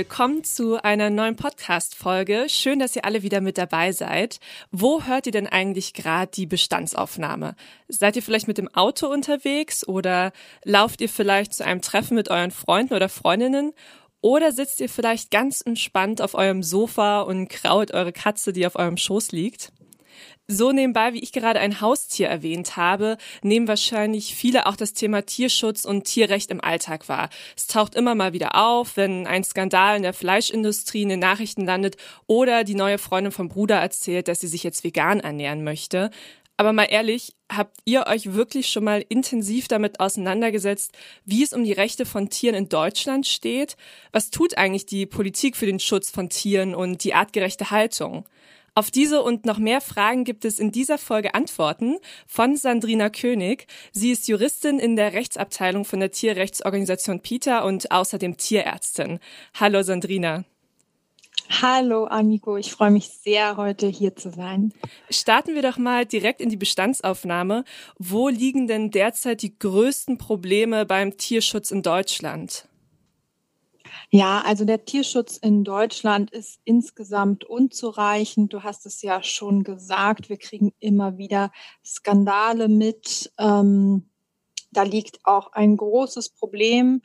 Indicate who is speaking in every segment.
Speaker 1: Willkommen zu einer neuen Podcast-Folge. Schön, dass ihr alle wieder mit dabei seid. Wo hört ihr denn eigentlich gerade die Bestandsaufnahme? Seid ihr vielleicht mit dem Auto unterwegs oder lauft ihr vielleicht zu einem Treffen mit euren Freunden oder Freundinnen? Oder sitzt ihr vielleicht ganz entspannt auf eurem Sofa und kraut eure Katze, die auf eurem Schoß liegt? So nebenbei, wie ich gerade ein Haustier erwähnt habe, nehmen wahrscheinlich viele auch das Thema Tierschutz und Tierrecht im Alltag wahr. Es taucht immer mal wieder auf, wenn ein Skandal in der Fleischindustrie in den Nachrichten landet oder die neue Freundin vom Bruder erzählt, dass sie sich jetzt vegan ernähren möchte. Aber mal ehrlich, habt ihr euch wirklich schon mal intensiv damit auseinandergesetzt, wie es um die Rechte von Tieren in Deutschland steht? Was tut eigentlich die Politik für den Schutz von Tieren und die artgerechte Haltung? Auf diese und noch mehr Fragen gibt es in dieser Folge Antworten von Sandrina König. Sie ist Juristin in der Rechtsabteilung von der Tierrechtsorganisation PETA und außerdem Tierärztin. Hallo Sandrina.
Speaker 2: Hallo Aniko, ich freue mich sehr, heute hier zu sein.
Speaker 1: Starten wir doch mal direkt in die Bestandsaufnahme. Wo liegen denn derzeit die größten Probleme beim Tierschutz in Deutschland?
Speaker 2: Ja, also der Tierschutz in Deutschland ist insgesamt unzureichend. Du hast es ja schon gesagt, wir kriegen immer wieder Skandale mit. Ähm, da liegt auch ein großes Problem.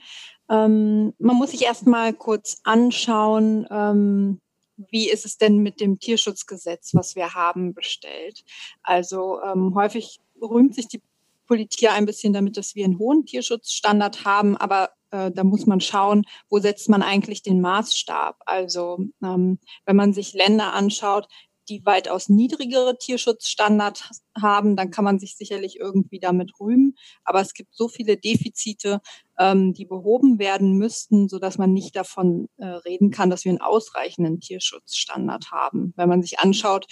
Speaker 2: Ähm, man muss sich erst mal kurz anschauen, ähm, wie ist es denn mit dem Tierschutzgesetz, was wir haben, bestellt. Also ähm, häufig rühmt sich die Politik ein bisschen damit, dass wir einen hohen Tierschutzstandard haben, aber äh, da muss man schauen, wo setzt man eigentlich den Maßstab. Also ähm, wenn man sich Länder anschaut, die weitaus niedrigere Tierschutzstandards haben, dann kann man sich sicherlich irgendwie damit rühmen. Aber es gibt so viele Defizite, ähm, die behoben werden müssten, so dass man nicht davon äh, reden kann, dass wir einen ausreichenden Tierschutzstandard haben. Wenn man sich anschaut,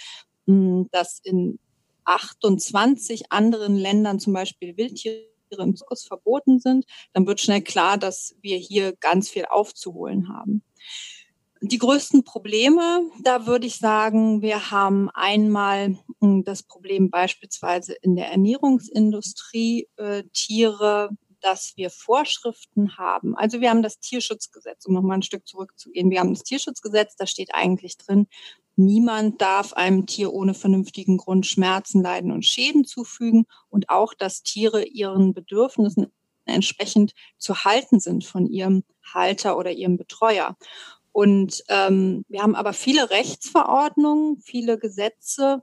Speaker 2: mh, dass in 28 anderen Ländern zum Beispiel Wildtiere im Zirkus verboten sind, dann wird schnell klar, dass wir hier ganz viel aufzuholen haben. Die größten Probleme, da würde ich sagen, wir haben einmal hm, das Problem beispielsweise in der Ernährungsindustrie, äh, Tiere, dass wir Vorschriften haben. Also wir haben das Tierschutzgesetz, um nochmal ein Stück zurückzugehen. Wir haben das Tierschutzgesetz, da steht eigentlich drin, Niemand darf einem Tier ohne vernünftigen Grund Schmerzen, Leiden und Schäden zufügen und auch, dass Tiere ihren Bedürfnissen entsprechend zu halten sind von ihrem Halter oder ihrem Betreuer. Und ähm, wir haben aber viele Rechtsverordnungen, viele Gesetze,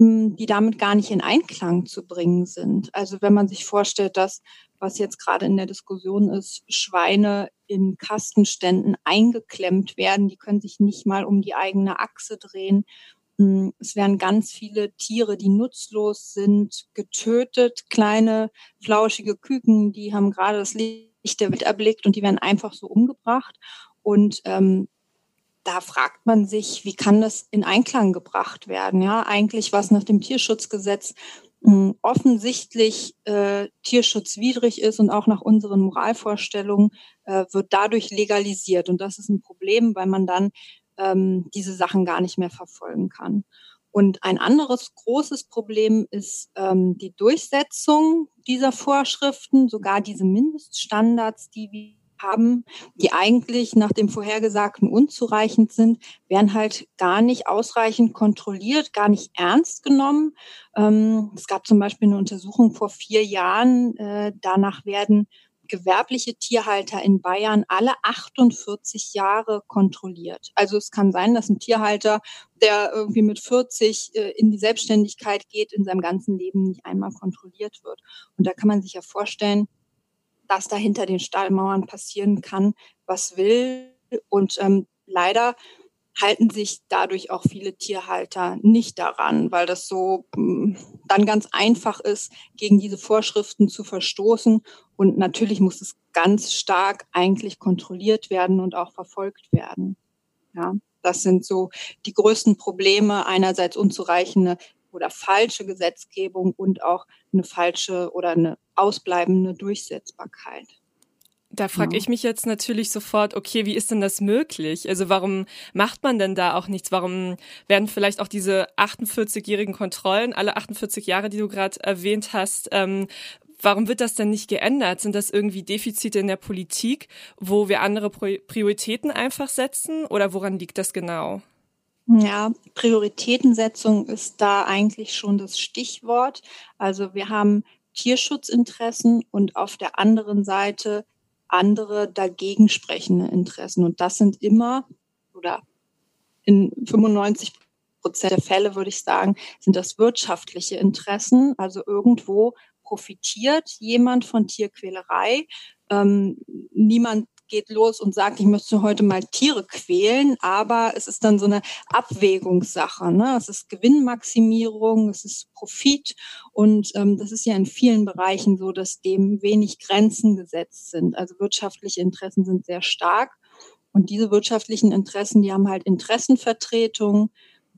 Speaker 2: hm, die damit gar nicht in Einklang zu bringen sind. Also wenn man sich vorstellt, dass was jetzt gerade in der Diskussion ist, Schweine in Kastenständen eingeklemmt werden. Die können sich nicht mal um die eigene Achse drehen. Mm, es werden ganz viele Tiere, die nutzlos sind, getötet. Kleine, flauschige Küken, die haben gerade das Licht der Welt erblickt und die werden einfach so umgebracht. Und ähm, da fragt man sich, wie kann das in Einklang gebracht werden? Ja, eigentlich was nach dem Tierschutzgesetz offensichtlich äh, tierschutzwidrig ist und auch nach unseren Moralvorstellungen äh, wird dadurch legalisiert. Und das ist ein Problem, weil man dann ähm, diese Sachen gar nicht mehr verfolgen kann. Und ein anderes großes Problem ist ähm, die Durchsetzung dieser Vorschriften, sogar diese Mindeststandards, die wir haben, die eigentlich nach dem Vorhergesagten unzureichend sind, werden halt gar nicht ausreichend kontrolliert, gar nicht ernst genommen. Ähm, es gab zum Beispiel eine Untersuchung vor vier Jahren, äh, danach werden gewerbliche Tierhalter in Bayern alle 48 Jahre kontrolliert. Also es kann sein, dass ein Tierhalter, der irgendwie mit 40 äh, in die Selbstständigkeit geht, in seinem ganzen Leben nicht einmal kontrolliert wird. Und da kann man sich ja vorstellen, dass da hinter den Stallmauern passieren kann, was will. Und ähm, leider halten sich dadurch auch viele Tierhalter nicht daran, weil das so, hm, dann ganz einfach ist, gegen diese Vorschriften zu verstoßen. Und natürlich muss es ganz stark eigentlich kontrolliert werden und auch verfolgt werden. Ja, das sind so die größten Probleme. Einerseits unzureichende oder falsche Gesetzgebung und auch eine falsche oder eine ausbleibende Durchsetzbarkeit.
Speaker 1: Da frage ich mich jetzt natürlich sofort, okay, wie ist denn das möglich? Also warum macht man denn da auch nichts? Warum werden vielleicht auch diese 48-jährigen Kontrollen, alle 48 Jahre, die du gerade erwähnt hast, ähm, warum wird das denn nicht geändert? Sind das irgendwie Defizite in der Politik, wo wir andere Prioritäten einfach setzen oder woran liegt das genau?
Speaker 2: Ja, Prioritätensetzung ist da eigentlich schon das Stichwort. Also wir haben Tierschutzinteressen und auf der anderen Seite andere dagegen sprechende Interessen. Und das sind immer oder in 95 Prozent der Fälle würde ich sagen, sind das wirtschaftliche Interessen. Also irgendwo profitiert jemand von Tierquälerei. Ähm, niemand geht los und sagt, ich möchte heute mal Tiere quälen, aber es ist dann so eine Abwägungssache. Ne? Es ist Gewinnmaximierung, es ist Profit und ähm, das ist ja in vielen Bereichen so, dass dem wenig Grenzen gesetzt sind. Also wirtschaftliche Interessen sind sehr stark und diese wirtschaftlichen Interessen, die haben halt Interessenvertretung,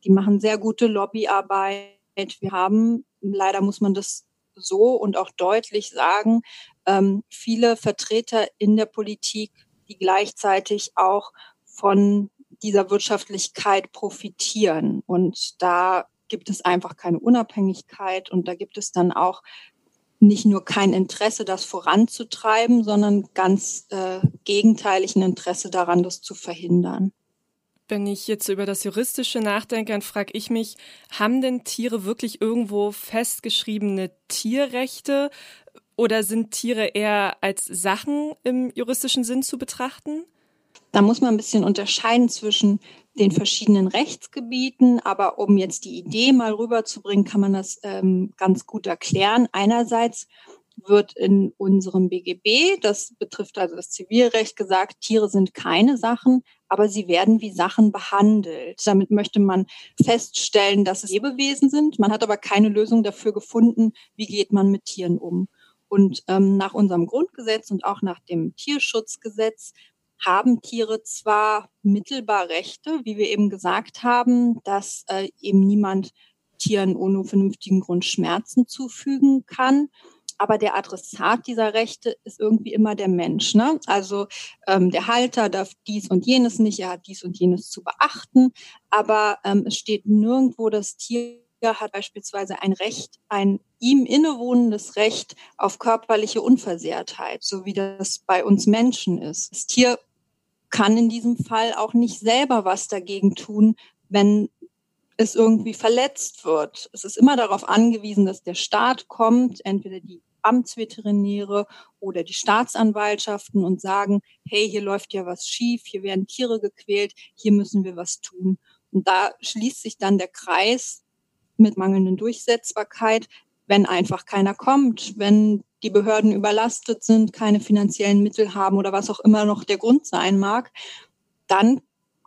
Speaker 2: die machen sehr gute Lobbyarbeit. Wir haben, leider muss man das so und auch deutlich sagen, ähm, viele Vertreter in der Politik, die gleichzeitig auch von dieser Wirtschaftlichkeit profitieren. Und da gibt es einfach keine Unabhängigkeit und da gibt es dann auch nicht nur kein Interesse, das voranzutreiben, sondern ganz äh, gegenteilig ein Interesse daran, das zu verhindern.
Speaker 1: Wenn ich jetzt über das Juristische nachdenke, dann frage ich mich, haben denn Tiere wirklich irgendwo festgeschriebene Tierrechte oder sind Tiere eher als Sachen im juristischen Sinn zu betrachten?
Speaker 2: Da muss man ein bisschen unterscheiden zwischen den verschiedenen Rechtsgebieten, aber um jetzt die Idee mal rüberzubringen, kann man das ähm, ganz gut erklären. Einerseits wird in unserem BGB, das betrifft also das Zivilrecht, gesagt, Tiere sind keine Sachen, aber sie werden wie Sachen behandelt. Damit möchte man feststellen, dass es Lebewesen sind. Man hat aber keine Lösung dafür gefunden, wie geht man mit Tieren um. Und ähm, nach unserem Grundgesetz und auch nach dem Tierschutzgesetz haben Tiere zwar mittelbar Rechte, wie wir eben gesagt haben, dass äh, eben niemand Tieren ohne vernünftigen Grund Schmerzen zufügen kann aber der Adressat dieser Rechte ist irgendwie immer der Mensch. Ne? Also ähm, der Halter darf dies und jenes nicht, er hat dies und jenes zu beachten, aber ähm, es steht nirgendwo, das Tier hat beispielsweise ein Recht, ein ihm innewohnendes Recht auf körperliche Unversehrtheit, so wie das bei uns Menschen ist. Das Tier kann in diesem Fall auch nicht selber was dagegen tun, wenn es irgendwie verletzt wird. Es ist immer darauf angewiesen, dass der Staat kommt, entweder die Amtsveterinäre oder die Staatsanwaltschaften und sagen, hey, hier läuft ja was schief, hier werden Tiere gequält, hier müssen wir was tun. Und da schließt sich dann der Kreis mit mangelnden Durchsetzbarkeit, wenn einfach keiner kommt, wenn die Behörden überlastet sind, keine finanziellen Mittel haben oder was auch immer noch der Grund sein mag, dann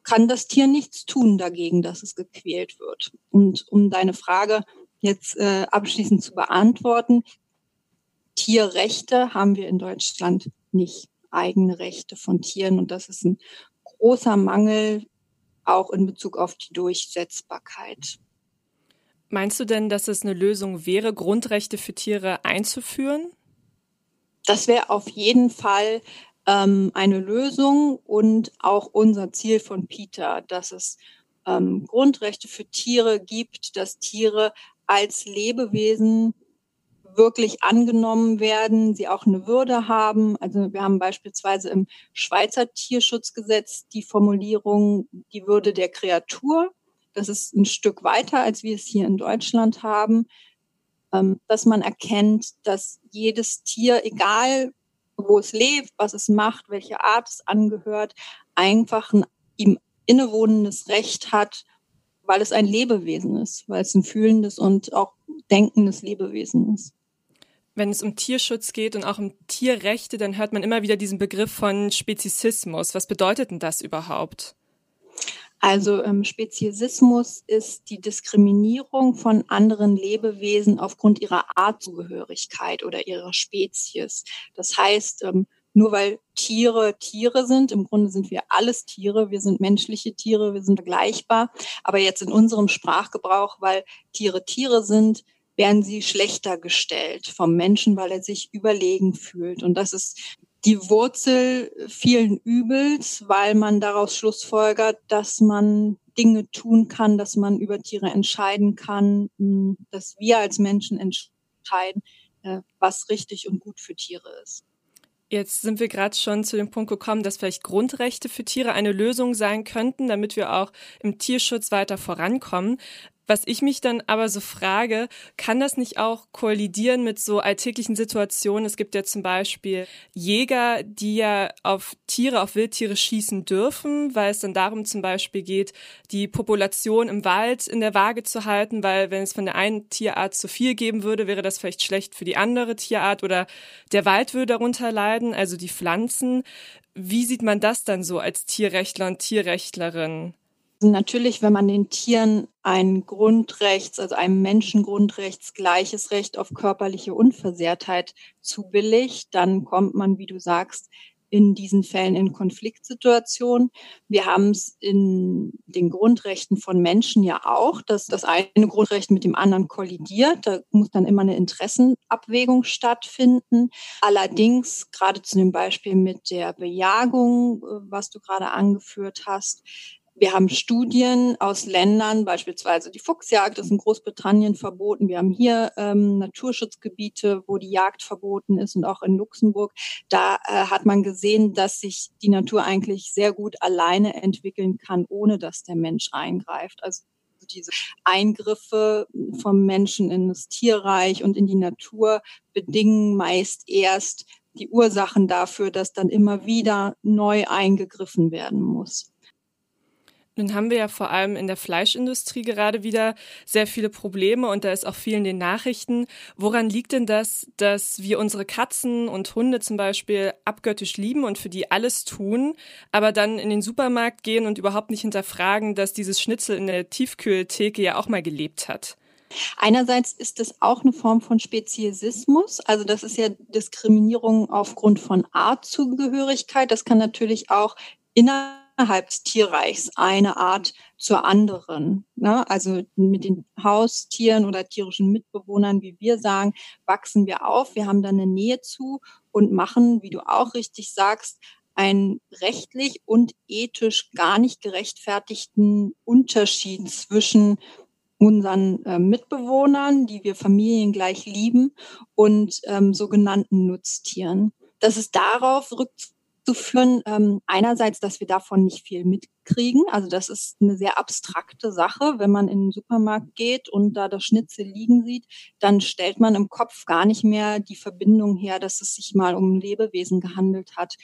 Speaker 2: kann das Tier nichts tun dagegen, dass es gequält wird. Und um deine Frage jetzt äh, abschließend zu beantworten, Tierrechte haben wir in Deutschland nicht, eigene Rechte von Tieren. Und das ist ein großer Mangel auch in Bezug auf die Durchsetzbarkeit.
Speaker 1: Meinst du denn, dass es eine Lösung wäre, Grundrechte für Tiere einzuführen?
Speaker 2: Das wäre auf jeden Fall ähm, eine Lösung und auch unser Ziel von Peter, dass es ähm, Grundrechte für Tiere gibt, dass Tiere als Lebewesen wirklich angenommen werden, sie auch eine Würde haben. Also wir haben beispielsweise im Schweizer Tierschutzgesetz die Formulierung, die Würde der Kreatur. Das ist ein Stück weiter, als wir es hier in Deutschland haben, ähm, dass man erkennt, dass jedes Tier, egal wo es lebt, was es macht, welche Art es angehört, einfach ein ihm innewohnendes Recht hat, weil es ein Lebewesen ist, weil es ein fühlendes und auch denkendes Lebewesen ist
Speaker 1: wenn es um Tierschutz geht und auch um Tierrechte, dann hört man immer wieder diesen Begriff von Spezizismus. Was bedeutet denn das überhaupt?
Speaker 2: Also ähm, Speziesismus ist die Diskriminierung von anderen Lebewesen aufgrund ihrer Artzugehörigkeit oder ihrer Spezies. Das heißt, ähm, nur weil Tiere Tiere sind, im Grunde sind wir alles Tiere, wir sind menschliche Tiere, wir sind vergleichbar, aber jetzt in unserem Sprachgebrauch, weil Tiere Tiere sind, werden sie schlechter gestellt vom Menschen, weil er sich überlegen fühlt. Und das ist die Wurzel vielen Übels, weil man daraus schlussfolgert, dass man Dinge tun kann, dass man über Tiere entscheiden kann, hm, dass wir als Menschen entscheiden, äh, was richtig und gut für Tiere ist.
Speaker 1: Jetzt sind wir gerade schon zu dem Punkt gekommen, dass vielleicht Grundrechte für Tiere eine Lösung sein könnten, damit wir auch im Tierschutz weiter vorankommen. Was ich mich dann aber so frage, kann das nicht auch kollidieren mit so alltäglichen Situationen? Es gibt ja zum Beispiel Jäger, die ja auf Tiere, auf Wildtiere schießen dürfen, weil es dann darum zum Beispiel geht, die Population im Wald in der Waage zu halten, weil wenn es von der einen Tierart zu viel geben würde, wäre das vielleicht schlecht für die andere Tierart oder der Wald würde darunter leiden, also die Pflanzen. Wie sieht man das dann so als Tierrechtler und Tierrechtlerin?
Speaker 2: Natürlich, wenn man den Tieren ein Grundrechts, also einem Menschengrundrechts gleiches Recht auf körperliche Unversehrtheit zubilligt, dann kommt man, wie du sagst, in diesen Fällen in Konfliktsituationen. Wir haben es in den Grundrechten von Menschen ja auch, dass das eine Grundrecht mit dem anderen kollidiert. Da muss dann immer eine Interessenabwägung stattfinden. Allerdings, gerade zu dem Beispiel mit der Bejagung, äh, was du gerade angeführt hast, wir haben Studien aus Ländern, beispielsweise die Fuchsjagd ist in Großbritannien verboten. Wir haben hier ähm, Naturschutzgebiete, wo die Jagd verboten ist und auch in Luxemburg. Da äh, hat man gesehen, dass sich die Natur eigentlich sehr gut alleine entwickeln kann, ohne dass der Mensch eingreift. Also diese Eingriffe vom Menschen in das Tierreich und in die Natur bedingen meist erst die Ursachen dafür, dass dann immer wieder neu eingegriffen werden muss.
Speaker 1: Nun haben wir ja vor allem in der Fleischindustrie gerade wieder sehr viele Probleme und da ist auch viel in den Nachrichten. Woran liegt denn das, dass wir unsere Katzen und Hunde zum Beispiel abgöttisch lieben und für die alles tun, aber dann in den Supermarkt gehen und überhaupt nicht hinterfragen, dass dieses Schnitzel in der Tiefkühltheke ja auch mal gelebt hat?
Speaker 2: Einerseits ist es auch eine Form von Speziesismus, also das ist ja Diskriminierung aufgrund von Artzugehörigkeit. Das kann natürlich auch innerhalb innerhalb des Tierreichs eine Art zur anderen. Ne? Also mit den Haustieren oder tierischen Mitbewohnern, wie wir sagen, wachsen wir auf. Wir haben da eine Nähe zu und machen, wie du auch richtig sagst, einen rechtlich und ethisch gar nicht gerechtfertigten Unterschied zwischen unseren äh, Mitbewohnern, die wir familiengleich lieben, und ähm, sogenannten Nutztieren. Das ist darauf rückt zu führen. Ähm, einerseits, dass wir davon nicht viel mitkriegen. Also das ist eine sehr abstrakte Sache. Wenn man in den Supermarkt geht und da das Schnitzel liegen sieht, dann stellt man im Kopf gar nicht mehr die Verbindung her, dass es sich mal um Lebewesen gehandelt hat.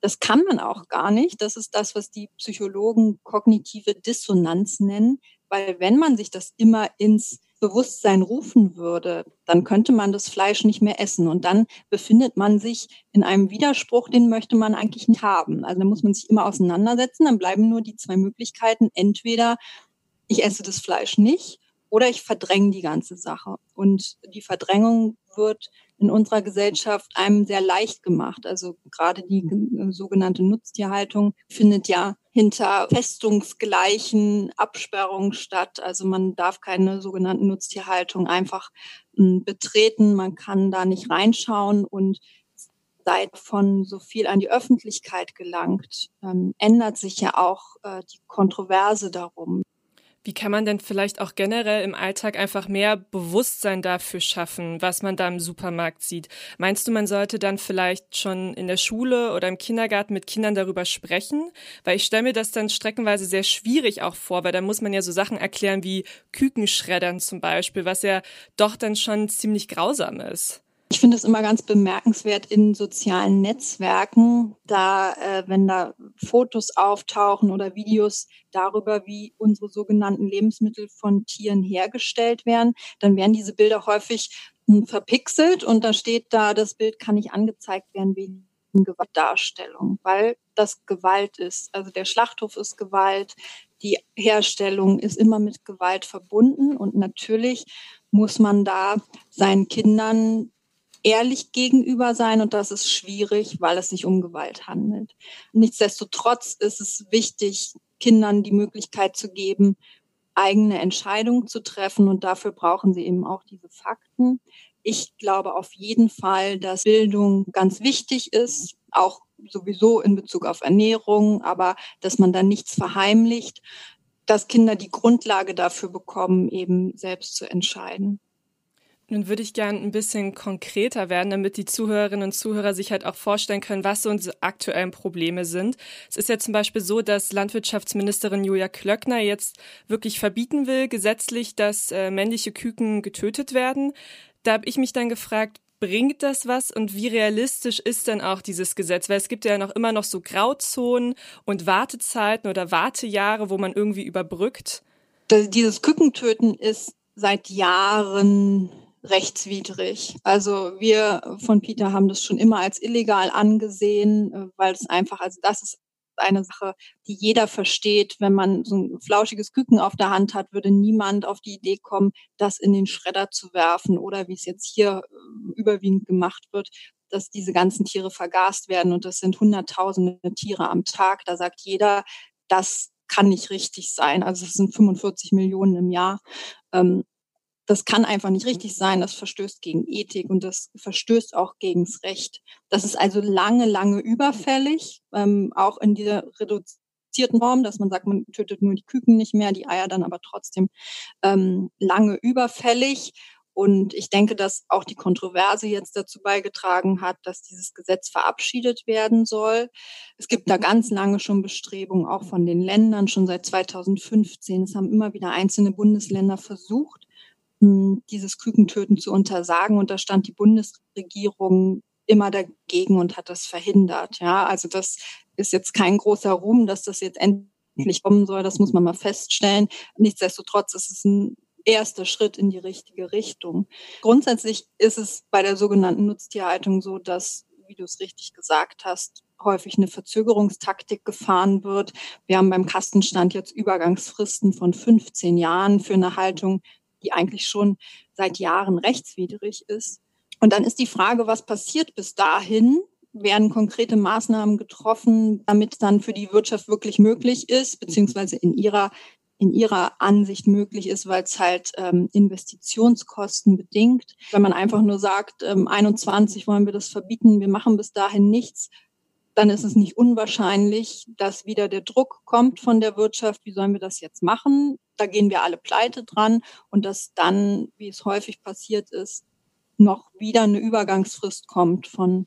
Speaker 2: Das kann man auch gar nicht. Das ist das, was die Psychologen kognitive Dissonanz nennen. Weil wenn man sich das immer ins Bewusstsein rufen würde, dann könnte man das Fleisch nicht mehr essen. Und dann befindet man sich in einem Widerspruch, den möchte man eigentlich nicht haben. Also da muss man sich immer auseinandersetzen. Dann bleiben nur die zwei Möglichkeiten. Entweder ich esse das Fleisch nicht oder ich verdränge die ganze Sache. Und die Verdrängung wird in unserer Gesellschaft einem sehr leicht gemacht. Also gerade die sogenannte Nutztierhaltung findet ja hinter festungsgleichen Absperrungen statt. Also man darf keine sogenannten Nutztierhaltung einfach hm, betreten. Man kann da nicht reinschauen und seit von so viel an die Öffentlichkeit gelangt, ähm, ändert sich ja auch äh, die Kontroverse darum.
Speaker 1: Wie kann man denn vielleicht auch generell im Alltag einfach mehr Bewusstsein dafür schaffen, was man da im Supermarkt sieht? Meinst du, man sollte dann vielleicht schon in der Schule oder im Kindergarten mit Kindern darüber sprechen? Weil ich stelle mir das dann streckenweise sehr schwierig auch vor, weil da muss man ja so Sachen erklären wie Kükenschreddern zum Beispiel, was ja doch dann schon ziemlich grausam ist.
Speaker 2: Ich finde es immer ganz bemerkenswert in sozialen Netzwerken, da, äh, wenn da Fotos auftauchen oder Videos darüber, wie unsere sogenannten Lebensmittel von Tieren hergestellt werden, dann werden diese Bilder häufig hm, verpixelt und da steht da, das Bild kann nicht angezeigt werden wegen Gewaltdarstellung, weil das Gewalt ist. Also der Schlachthof ist Gewalt, die Herstellung ist immer mit Gewalt verbunden und natürlich muss man da seinen Kindern ehrlich gegenüber sein und das ist schwierig, weil es sich um Gewalt handelt. Nichtsdestotrotz ist es wichtig, Kindern die Möglichkeit zu geben, eigene Entscheidungen zu treffen und dafür brauchen sie eben auch diese Fakten. Ich glaube auf jeden Fall, dass Bildung ganz wichtig ist, auch sowieso in Bezug auf Ernährung, aber dass man da nichts verheimlicht, dass Kinder die Grundlage dafür bekommen, eben selbst zu entscheiden.
Speaker 1: Nun würde ich gerne ein bisschen konkreter werden, damit die Zuhörerinnen und Zuhörer sich halt auch vorstellen können, was so unsere aktuellen Probleme sind. Es ist ja zum Beispiel so, dass Landwirtschaftsministerin Julia Klöckner jetzt wirklich verbieten will, gesetzlich, dass äh, männliche Küken getötet werden. Da habe ich mich dann gefragt, bringt das was und wie realistisch ist denn auch dieses Gesetz? Weil es gibt ja noch immer noch so Grauzonen und Wartezeiten oder Wartejahre, wo man irgendwie überbrückt.
Speaker 2: Dieses Kükentöten ist seit Jahren rechtswidrig. Also wir von Peter haben das schon immer als illegal angesehen, äh, weil es einfach, also das ist eine Sache, die jeder versteht. Wenn man so ein flauschiges Küken auf der Hand hat, würde niemand auf die Idee kommen, das in den Schredder zu werfen oder wie es jetzt hier äh, überwiegend gemacht wird, dass diese ganzen Tiere vergast werden. Und das sind hunderttausende Tiere am Tag. Da sagt jeder, das kann nicht richtig sein. Also es sind 45 Millionen im Jahr. Ähm, das kann einfach nicht richtig sein, das verstößt gegen Ethik und das verstößt auch gegens Recht. Das ist also lange, lange überfällig, ähm, auch in dieser reduzierten Form, dass man sagt, man tötet nur die Küken nicht mehr, die Eier dann aber trotzdem ähm, lange überfällig. Und ich denke, dass auch die Kontroverse jetzt dazu beigetragen hat, dass dieses Gesetz verabschiedet werden soll. Es gibt da ganz lange schon Bestrebungen, auch von den Ländern, schon seit 2015. Es haben immer wieder einzelne Bundesländer versucht, dieses Kükentöten zu untersagen. Und da stand die Bundesregierung immer dagegen und hat das verhindert. Ja, also das ist jetzt kein großer Ruhm, dass das jetzt endlich kommen soll. Das muss man mal feststellen. Nichtsdestotrotz ist es ein erster Schritt in die richtige Richtung. Grundsätzlich ist es bei der sogenannten Nutztierhaltung so, dass, wie du es richtig gesagt hast, häufig eine Verzögerungstaktik gefahren wird. Wir haben beim Kastenstand jetzt Übergangsfristen von 15 Jahren für eine Haltung, die eigentlich schon seit Jahren rechtswidrig ist. Und dann ist die Frage, was passiert bis dahin? Werden konkrete Maßnahmen getroffen, damit dann für die Wirtschaft wirklich möglich ist, beziehungsweise in ihrer in ihrer Ansicht möglich ist, weil es halt ähm, Investitionskosten bedingt. Wenn man einfach nur sagt, ähm, 21 wollen wir das verbieten, wir machen bis dahin nichts, dann ist es nicht unwahrscheinlich, dass wieder der Druck kommt von der Wirtschaft, wie sollen wir das jetzt machen? Da gehen wir alle pleite dran und dass dann, wie es häufig passiert ist, noch wieder eine Übergangsfrist kommt von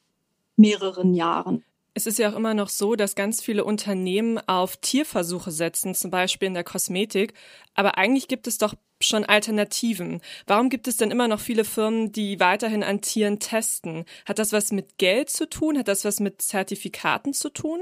Speaker 2: mehreren Jahren.
Speaker 1: Es ist ja auch immer noch so, dass ganz viele Unternehmen auf Tierversuche setzen, zum Beispiel in der Kosmetik. Aber eigentlich gibt es doch schon Alternativen. Warum gibt es denn immer noch viele Firmen, die weiterhin an Tieren testen? Hat das was mit Geld zu tun? Hat das was mit Zertifikaten zu tun?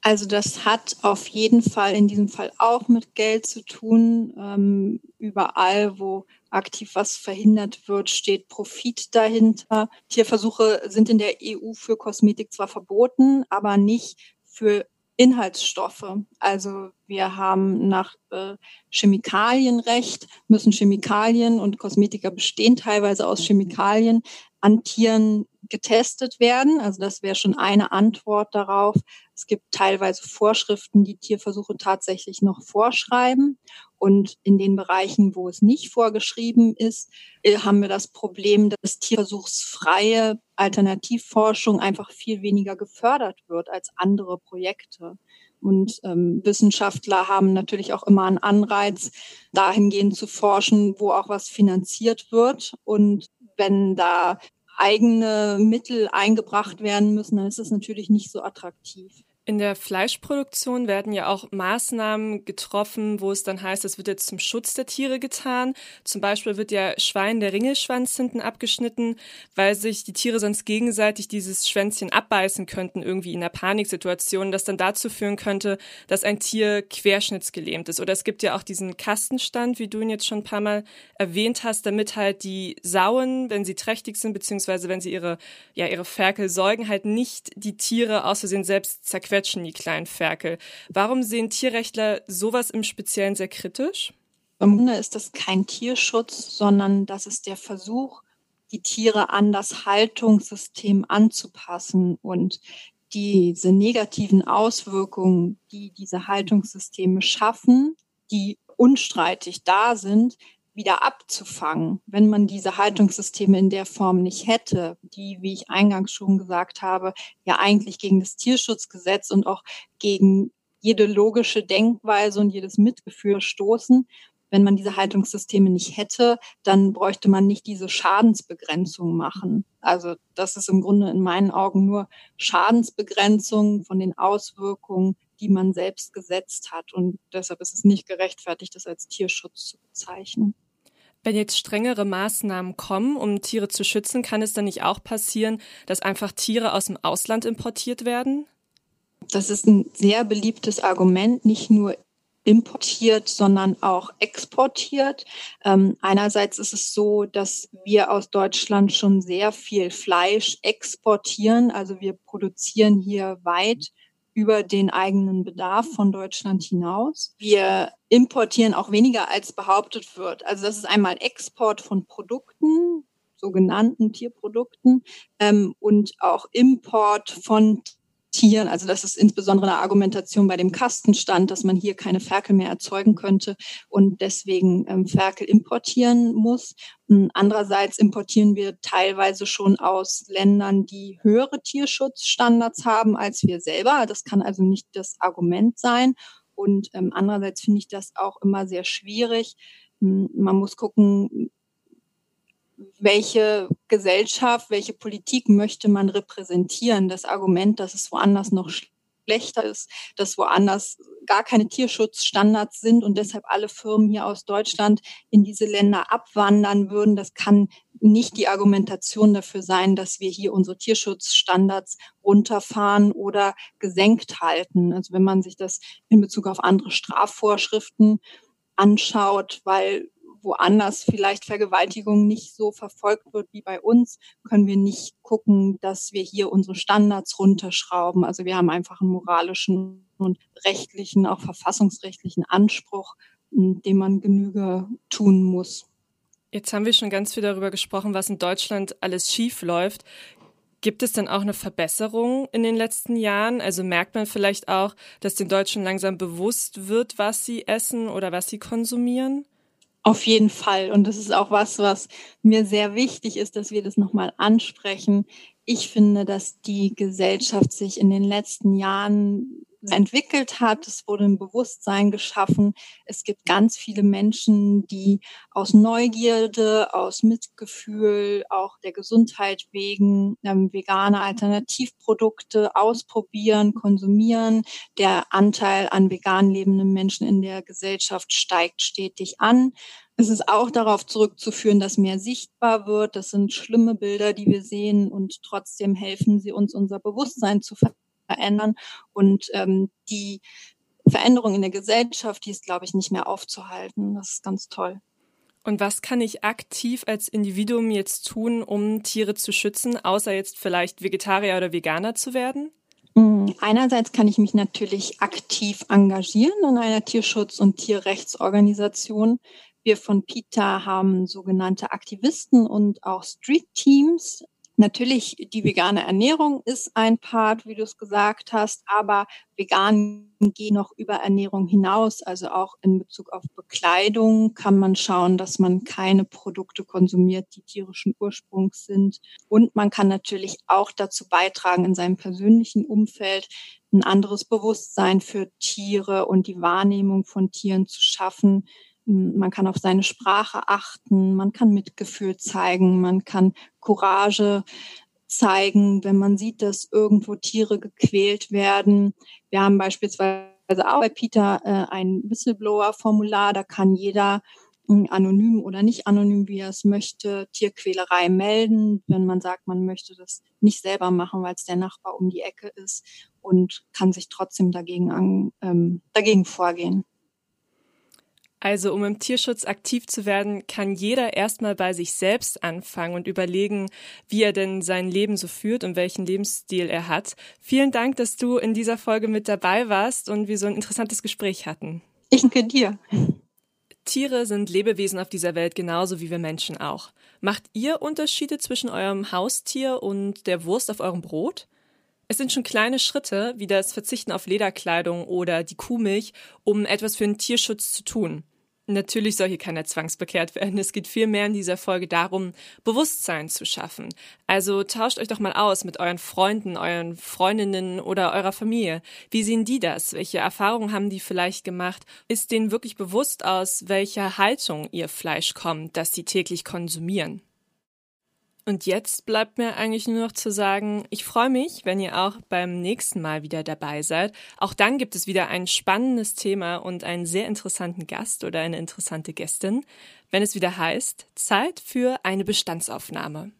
Speaker 2: Also das hat auf jeden Fall in diesem Fall auch mit Geld zu tun. Ähm, überall, wo aktiv was verhindert wird, steht Profit dahinter. Tierversuche sind in der EU für Kosmetik zwar verboten, aber nicht für Inhaltsstoffe. Also wir haben nach äh, Chemikalienrecht, müssen Chemikalien und Kosmetika bestehen teilweise aus Chemikalien an Tieren getestet werden. Also das wäre schon eine Antwort darauf. Es gibt teilweise Vorschriften, die Tierversuche tatsächlich noch vorschreiben. Und in den Bereichen, wo es nicht vorgeschrieben ist, äh, haben wir das Problem, dass tierversuchsfreie Alternativforschung einfach viel weniger gefördert wird als andere Projekte. Und ähm, Wissenschaftler haben natürlich auch immer einen Anreiz, dahingehend zu forschen, wo auch was finanziert wird. Und wenn da eigene Mittel eingebracht werden müssen, dann ist es natürlich nicht so attraktiv.
Speaker 1: In der Fleischproduktion werden ja auch Maßnahmen getroffen, wo es dann heißt, es wird jetzt zum Schutz der Tiere getan. Zum Beispiel wird ja Schwein der Ringelschwanz hinten abgeschnitten, weil sich die Tiere sonst gegenseitig dieses Schwänzchen abbeißen könnten, irgendwie in einer Paniksituation, das dann dazu führen könnte, dass ein Tier querschnittsgelähmt ist. Oder es gibt ja auch diesen Kastenstand, wie du ihn jetzt schon ein paar Mal erwähnt hast, damit halt die Sauen, wenn sie trächtig sind, beziehungsweise wenn sie ihre, ja, ihre Ferkel säugen, halt nicht die Tiere aus Versehen selbst zerquetschen quetschen die kleinen Ferkel. Warum sehen Tierrechtler sowas im Speziellen sehr kritisch?
Speaker 2: Im Grunde ist das kein Tierschutz, sondern das ist der Versuch, die Tiere an das Haltungssystem anzupassen und diese negativen Auswirkungen, die diese Haltungssysteme schaffen, die unstreitig da sind, wieder abzufangen, wenn man diese Haltungssysteme in der Form nicht hätte, die, wie ich eingangs schon gesagt habe, ja eigentlich gegen das Tierschutzgesetz und auch gegen jede logische Denkweise und jedes Mitgefühl stoßen, wenn man diese Haltungssysteme nicht hätte, dann bräuchte man nicht diese Schadensbegrenzung machen. Also das ist im Grunde in meinen Augen nur Schadensbegrenzung von den Auswirkungen, die man selbst gesetzt hat. Und deshalb ist es nicht gerechtfertigt, das als Tierschutz zu bezeichnen.
Speaker 1: Wenn jetzt strengere Maßnahmen kommen, um Tiere zu schützen, kann es dann nicht auch passieren, dass einfach Tiere aus dem Ausland importiert werden?
Speaker 2: Das ist ein sehr beliebtes Argument, nicht nur importiert, sondern auch exportiert. Ähm, einerseits ist es so, dass wir aus Deutschland schon sehr viel Fleisch exportieren. Also wir produzieren hier weit über den eigenen Bedarf von Deutschland hinaus. Wir importieren auch weniger als behauptet wird. Also das ist einmal Export von Produkten, sogenannten Tierprodukten ähm, und auch Import von Tieren. Also das ist insbesondere eine Argumentation bei dem Kastenstand, dass man hier keine Ferkel mehr erzeugen könnte und deswegen ähm, Ferkel importieren muss. Und andererseits importieren wir teilweise schon aus Ländern, die höhere Tierschutzstandards haben als wir selber. Das kann also nicht das Argument sein. Und ähm, andererseits finde ich das auch immer sehr schwierig. Man muss gucken, welche Gesellschaft, welche Politik möchte man repräsentieren. Das Argument, dass es woanders noch schlechter ist, dass woanders gar keine Tierschutzstandards sind und deshalb alle Firmen hier aus Deutschland in diese Länder abwandern würden, das kann nicht die Argumentation dafür sein, dass wir hier unsere Tierschutzstandards runterfahren oder gesenkt halten. Also wenn man sich das in Bezug auf andere Strafvorschriften anschaut, weil woanders vielleicht Vergewaltigung nicht so verfolgt wird wie bei uns, können wir nicht gucken, dass wir hier unsere Standards runterschrauben. Also wir haben einfach einen moralischen und rechtlichen, auch verfassungsrechtlichen Anspruch, dem man Genüge tun muss.
Speaker 1: Jetzt haben wir schon ganz viel darüber gesprochen, was in Deutschland alles schief läuft. Gibt es denn auch eine Verbesserung in den letzten Jahren? Also merkt man vielleicht auch, dass den Deutschen langsam bewusst wird, was sie essen oder was sie konsumieren?
Speaker 2: Auf jeden Fall. Und das ist auch was, was mir sehr wichtig ist, dass wir das nochmal ansprechen. Ich finde, dass die Gesellschaft sich in den letzten Jahren entwickelt hat. Es wurde ein Bewusstsein geschaffen. Es gibt ganz viele Menschen, die aus Neugierde, aus Mitgefühl, auch der Gesundheit wegen ähm, vegane Alternativprodukte ausprobieren, konsumieren. Der Anteil an vegan lebenden Menschen in der Gesellschaft steigt stetig an. Es ist auch darauf zurückzuführen, dass mehr sichtbar wird. Das sind schlimme Bilder, die wir sehen und trotzdem helfen sie uns, unser Bewusstsein zu verändern verändern. Und ähm, die Veränderung in der Gesellschaft, die ist, glaube ich, nicht mehr aufzuhalten. Das ist ganz toll.
Speaker 1: Und was kann ich aktiv als Individuum jetzt tun, um Tiere zu schützen, außer jetzt vielleicht Vegetarier oder Veganer zu werden?
Speaker 2: Mm, einerseits kann ich mich natürlich aktiv engagieren in einer Tierschutz- und Tierrechtsorganisation. Wir von PITA haben sogenannte Aktivisten und auch Street-Teams Natürlich, die vegane Ernährung ist ein Part, wie du es gesagt hast, aber vegan geht noch über Ernährung hinaus. Also auch in Bezug auf Bekleidung kann man schauen, dass man keine Produkte konsumiert, die tierischen Ursprungs sind. Und man kann natürlich auch dazu beitragen, in seinem persönlichen Umfeld ein anderes Bewusstsein für Tiere und die Wahrnehmung von Tieren zu schaffen, man kann auf seine Sprache achten, man kann Mitgefühl zeigen, man kann Courage zeigen, wenn man sieht, dass irgendwo Tiere gequält werden. Wir haben beispielsweise auch bei Peter äh, ein Whistleblower-Formular, da kann jeder hm, anonym oder nicht anonym, wie er es möchte, Tierquälerei melden, wenn man sagt, man möchte das nicht selber machen, weil es der Nachbar um die Ecke ist und kann sich trotzdem dagegen, an, ähm, dagegen vorgehen.
Speaker 1: Also um im Tierschutz aktiv zu werden, kann jeder erstmal bei sich selbst anfangen und überlegen, wie er denn sein Leben so führt und welchen Lebensstil er hat. Vielen Dank, dass du in dieser Folge mit dabei warst und wir so ein interessantes Gespräch hatten.
Speaker 2: Ich danke dir.
Speaker 1: Tiere sind Lebewesen auf dieser Welt genauso wie wir Menschen auch. Macht ihr Unterschiede zwischen eurem Haustier und der Wurst auf eurem Brot? Es sind schon kleine Schritte, wie das Verzichten auf Lederkleidung oder die Kuhmilch, um etwas für den Tierschutz zu tun. Natürlich soll hier keiner zwangsbekehrt werden. Es geht vielmehr in dieser Folge darum, Bewusstsein zu schaffen. Also tauscht euch doch mal aus mit euren Freunden, euren Freundinnen oder eurer Familie. Wie sehen die das? Welche Erfahrungen haben die vielleicht gemacht? Ist denen wirklich bewusst aus welcher Haltung ihr Fleisch kommt, das sie täglich konsumieren? Und jetzt bleibt mir eigentlich nur noch zu sagen, ich freue mich, wenn ihr auch beim nächsten Mal wieder dabei seid. Auch dann gibt es wieder ein spannendes Thema und einen sehr interessanten Gast oder eine interessante Gästin, wenn es wieder heißt Zeit für eine Bestandsaufnahme.